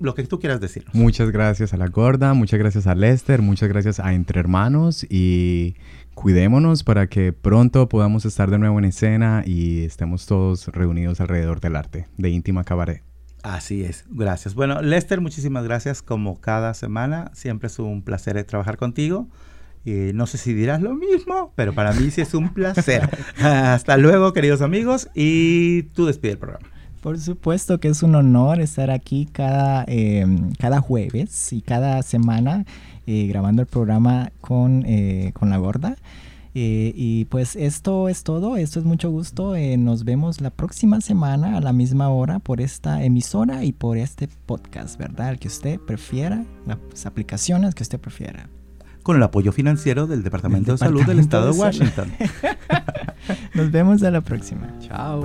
lo que tú quieras decir. Muchas gracias a la gorda, muchas gracias a Lester, muchas gracias a Entre Hermanos y cuidémonos para que pronto podamos estar de nuevo en escena y estemos todos reunidos alrededor del arte de íntima cabaret. Así es, gracias. Bueno, Lester, muchísimas gracias como cada semana. Siempre es un placer eh, trabajar contigo. Y no sé si dirás lo mismo, pero para mí sí es un placer. Hasta luego, queridos amigos, y tú despide el programa. Por supuesto que es un honor estar aquí cada, eh, cada jueves y cada semana eh, grabando el programa con, eh, con la gorda. Eh, y pues esto es todo, esto es mucho gusto. eh, nos vemos la próxima semana a la misma hora por esta emisora y por este podcast, ¿verdad? El que usted prefiera, las aplicaciones que usted prefiera. Con el apoyo financiero del Departamento Del de Salud del Departamento Estado de de. Washington. Nos vemos a la próxima. Chao.